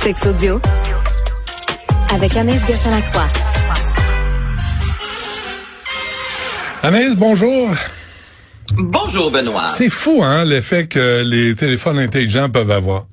Sex audio avec Anaïs Gertin-Lacroix. Anaïs, bonjour. Bonjour Benoît. C'est fou, hein, l'effet que les téléphones intelligents peuvent avoir.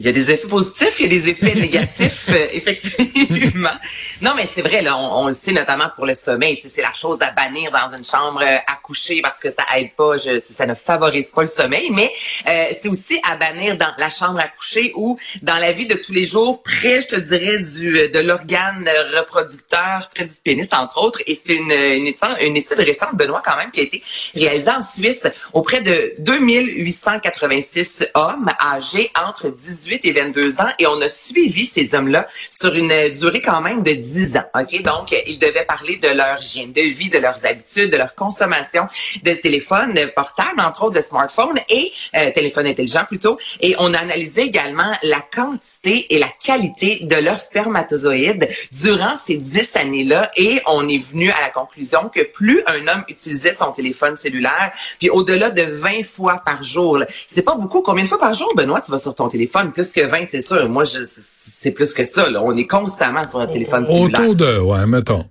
Il y a des effets positifs, il y a des effets négatifs, euh, effectivement. Non, mais c'est vrai, là, on, le sait notamment pour le sommeil. C'est la chose à bannir dans une chambre euh, à coucher parce que ça aide pas, je, ça ne favorise pas le sommeil. Mais euh, c'est aussi à bannir dans la chambre à coucher ou dans la vie de tous les jours, près, je te dirais, du de l'organe reproducteur, près du pénis, entre autres. Et c'est une, une, étude, une étude récente, Benoît, quand même, qui a été réalisée en Suisse auprès de 2886 hommes âgés entre 18 et 22 ans et on a suivi ces hommes-là sur une durée quand même de 10 ans. OK? Donc, ils devaient parler de leur hygiène de vie, de leurs habitudes, de leur consommation de téléphones portables, entre autres de smartphones et euh, téléphones intelligents plutôt. Et on a analysé également la quantité et la qualité de leurs spermatozoïdes durant ces 10 années-là et on est venu à la conclusion que plus un homme utilisait son téléphone cellulaire, puis au-delà de 20 fois par jour, c'est pas beaucoup. Combien de fois par jour, Benoît, tu vas sur ton téléphone? Plus que 20, c'est sûr. Moi, je, c'est plus que ça. Là. On est constamment sur un téléphone cellulaire. Autour de, ouais, mettons.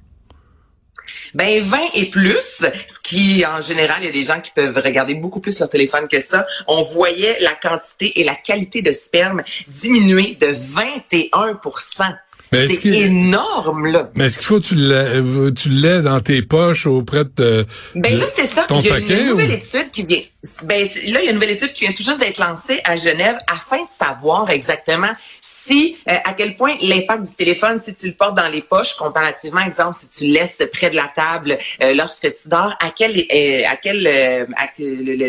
Ben 20 et plus, ce qui en général, il y a des gens qui peuvent regarder beaucoup plus leur téléphone que ça. On voyait la quantité et la qualité de sperme diminuer de 21 c'est énorme, là. Mais est-ce qu'il faut que tu l'aies, dans tes poches auprès de, ben là, c'est ça. il y a une nouvelle étude qui vient. Ben, là, il y a une nouvelle étude qui vient tout juste d'être lancée à Genève afin de savoir exactement si euh, à quel point l'impact du téléphone, si tu le portes dans les poches, comparativement, exemple, si tu le laisses près de la table euh, lorsque tu dors, à quel, euh, à quel, à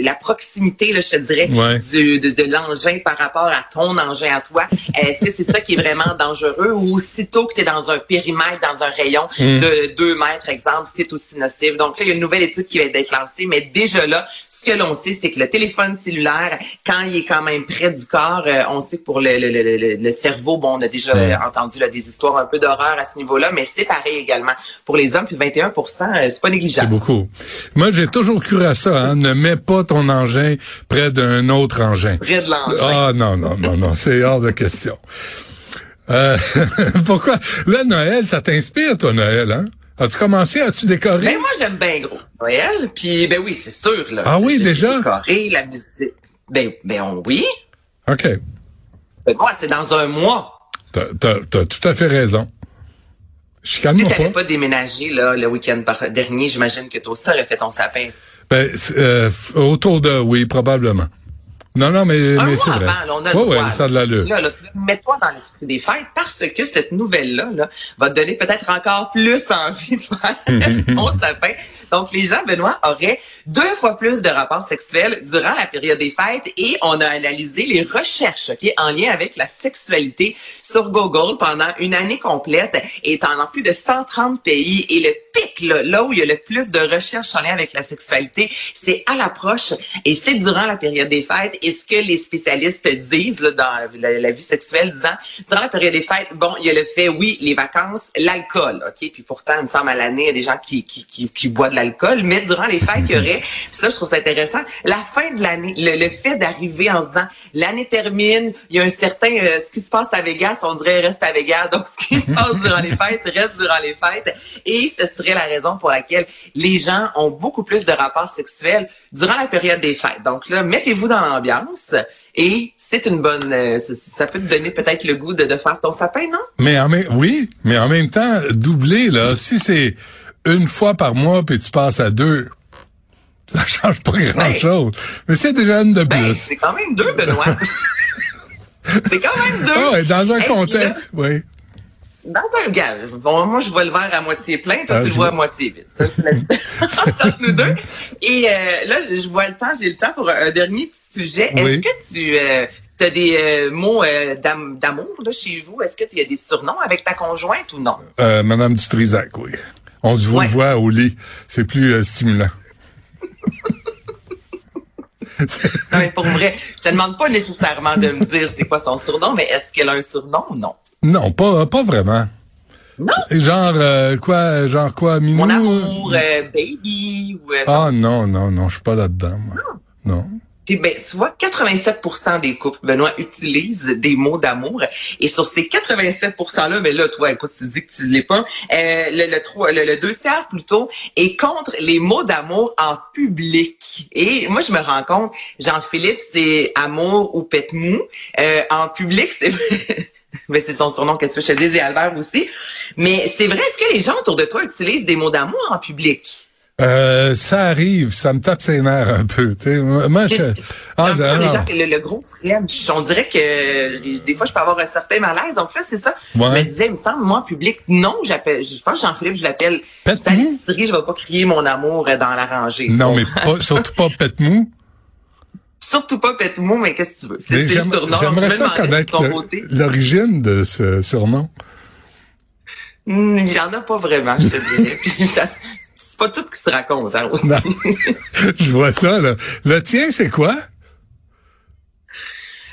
la proximité, là, je te dirais, du, de, de l'engin par rapport à ton engin à toi, est-ce que c'est ça qui est vraiment dangereux? Ou aussitôt que tu es dans un périmètre, dans un rayon hmm. de 2 mètres, exemple, c'est aussi nocif. Donc là, il y a une nouvelle étude qui va être lancée, mais déjà là, ce que l'on sait, c'est que le téléphone cellulaire, quand il est quand même près du corps, on sait que pour le, le, le, le cerveau. Bon, on a déjà entendu là, des histoires un peu d'horreur à ce niveau-là, mais c'est pareil également pour les hommes. Puis 21% euh, c'est pas négligeable. C'est beaucoup. Moi, j'ai toujours cru à ça. Hein. Ne mets pas ton engin près d'un autre engin. Près de l'engin. Ah non, non, non, non, c'est hors de question. Euh, pourquoi? Là, Noël, ça t'inspire, toi, Noël, hein? As-tu commencé? As-tu décoré? Ben, moi, j'aime bien gros Noël. Puis, ben oui, c'est sûr, là. Ah oui, déjà? Décoré, la musique. Ben, ben, on, oui. OK. Moi, c'est dans un mois. T'as as, tout à fait raison. Je si t'avais pas. déménagé là, le week-end dernier, j'imagine que toi aussi aurais fait ton sapin. Ben, euh, autour de, oui, probablement. Non, non, mais, mais c'est vrai. Avant, là, on a ouais, ouais, ça de l'allure. Là, là, mets-toi dans l'esprit des fêtes parce que cette nouvelle-là là, va te donner peut-être encore plus envie de faire ton sapin. Donc, les gens, Benoît, auraient deux fois plus de rapports sexuels durant la période des fêtes et on a analysé les recherches okay, en lien avec la sexualité sur Google pendant une année complète et en plus de 130 pays. Et le pic, là, là où il y a le plus de recherches en lien avec la sexualité, c'est à l'approche et c'est durant la période des fêtes et ce que les spécialistes disent là, dans la, vie sexuelle, disant, durant la période des fêtes, bon, il y a le fait, oui, les vacances, l'alcool, OK? Puis pourtant, il me semble à l'année, il y a des gens qui, qui, qui, qui boivent de l'alcool, mais durant les fêtes, il y aurait, puis ça, je trouve ça intéressant, la fin de l'année, le, fait d'arriver en se disant, l'année termine, il y a un certain, euh, ce qui se passe à Vegas, on dirait reste à Vegas, donc ce qui se passe durant les fêtes reste durant les fêtes, et ce serait la raison pour laquelle les gens ont beaucoup plus de rapports sexuels durant la période des fêtes. Donc là, mettez-vous dans l'ambiance et c'est une bonne, euh, ça peut te donner peut-être le goût de, de, faire ton sapin, non? Mais en même, oui, mais en même temps, doubler là, si c'est une fois par mois puis tu passes à deux, ça change pas grand ben, chose. mais c'est déjà une de ben, plus. c'est quand même deux, Benoît. c'est quand même deux. Oh, dans un contexte, oui. Dans un gage. Bon, moi, je vois le verre à moitié plein, toi, ah, tu le vois à moitié vide. nous deux. Et euh, là, je vois le temps, j'ai le temps pour un dernier petit sujet. Est-ce que tu euh, as des euh, mots d'amour là, chez vous? Est-ce qu'il y a des surnoms avec ta conjointe ou non? Madame Dutrisac, oui. On vous voit au lit. C'est plus stimulant. non, mais pour vrai, je te demande pas nécessairement de me dire c'est quoi son surnom, mais est-ce qu'elle a un surnom ou non? Non, pas, pas vraiment. Non? Genre euh, quoi, genre quoi, Minou? Mon amour, euh, baby. Ou, euh, ah non, non, non, je suis pas là-dedans, moi. Non. ben, tu vois, 87% des couples, Benoît, utilisent des mots d'amour. Et sur ces 87 %-là, mais là, toi, écoute, tu dis que tu ne l'es pas, euh, le, le, le, deux tiers plutôt, est contre les mots d'amour en public. Et moi, je me rends compte, Jean-Philippe, c'est amour ou pète mou. Euh, en public, c'est... mais c'est son surnom, qu'est-ce que je te dis, et Albert aussi. Mais c'est vrai, est-ce que les gens autour de toi utilisent des mots d'amour en public? Euh, ça arrive, ça me tape ses nerfs un peu. Moi, je... Ah, déjà, le, le, gros French, on dirait que des fois, je peux avoir un certain malaise. Donc là, c'est ça. Ouais. Je me disais, il me semble, moi, en public, non, j'appelle, je pense Jean-Philippe, je l'appelle. Siri, je vais pas crier mon amour dans la rangée. Non, mais pas, surtout pas pète mou. Surtout pas pète mou, mais qu'est-ce que tu veux? C'est le surnom. J'aimerais ça connaître l'origine de ce surnom. Hmm, il y en a pas vraiment, je te dirais. c'est pas tout qui se raconte hein, aussi. je vois ça, là. Le tien, c'est quoi?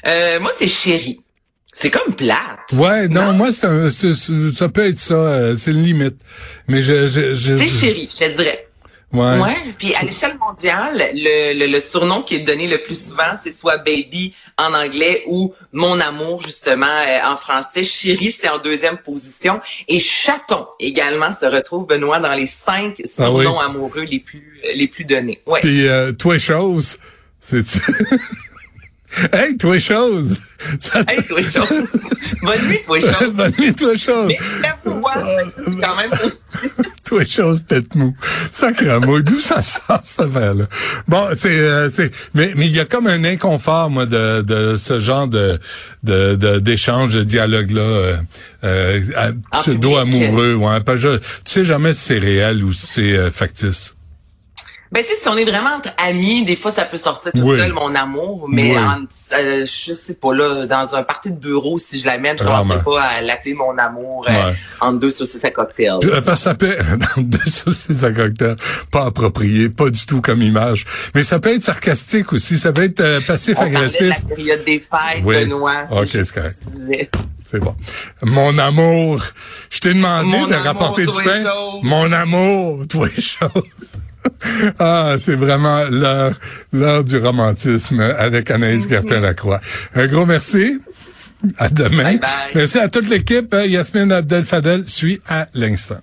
Euh, moi, c'est chéri. C'est comme plate. Ouais, non, moi, c'est un, ça peut être ça, euh, c'est une limite. Mais je, je, je C'est chéri, je te dirais. Ouais. ouais. Puis à l'échelle mondiale, le, le, surnom qui est donné le plus souvent, c'est soit baby en anglais ou mon amour justement euh, en français. Chérie, c'est en deuxième position. Et chaton également se retrouve Benoît dans les cinq ah surnoms amoureux les plus les plus donnés. Ouais. Puis euh, toi chose, c'est Hey, toi chose! Hey, toi chose! Bonne nuit, toi chose! Bonne nuit, toi chose! Mais la voix, c'est quand même toi chose, pète mou. Sacrément, d'où ça sort, cette affaire-là? Bon, c'est, euh, c'est, mais, mais il y a comme un inconfort, moi, de, de ce genre de, de, d'échange, de, dialogue-là, euh, euh, pseudo-amoureux, ouais. Pas, je, tu sais jamais si c'est réel ou si c'est euh, factice. Ben, tu sais, si on est vraiment entre amis, des fois, ça peut sortir tout seul, mon amour. Mais en, euh, je sais pas, là, dans un parti de bureau, si je l'amène, je ne pas à l'appeler mon amour euh, en deux saucisses à cocktail. Euh, parce que ça peut dans deux saucisses à cocktail, pas approprié, pas du tout comme image. Mais ça peut être sarcastique aussi, ça peut être euh, passif-agressif. La période des fêtes, oui. Benoît. Ok, c'est correct. C'est bon. Mon amour, je t'ai demandé de rapporter du pain. Mon amour, toi choses. ah, c'est vraiment l'heure, l'heure du romantisme avec Anaïs Gertin-Lacroix. Un gros merci. À demain. Bye bye. Merci à toute l'équipe. Yasmine Abdel-Fadel suit à l'instant.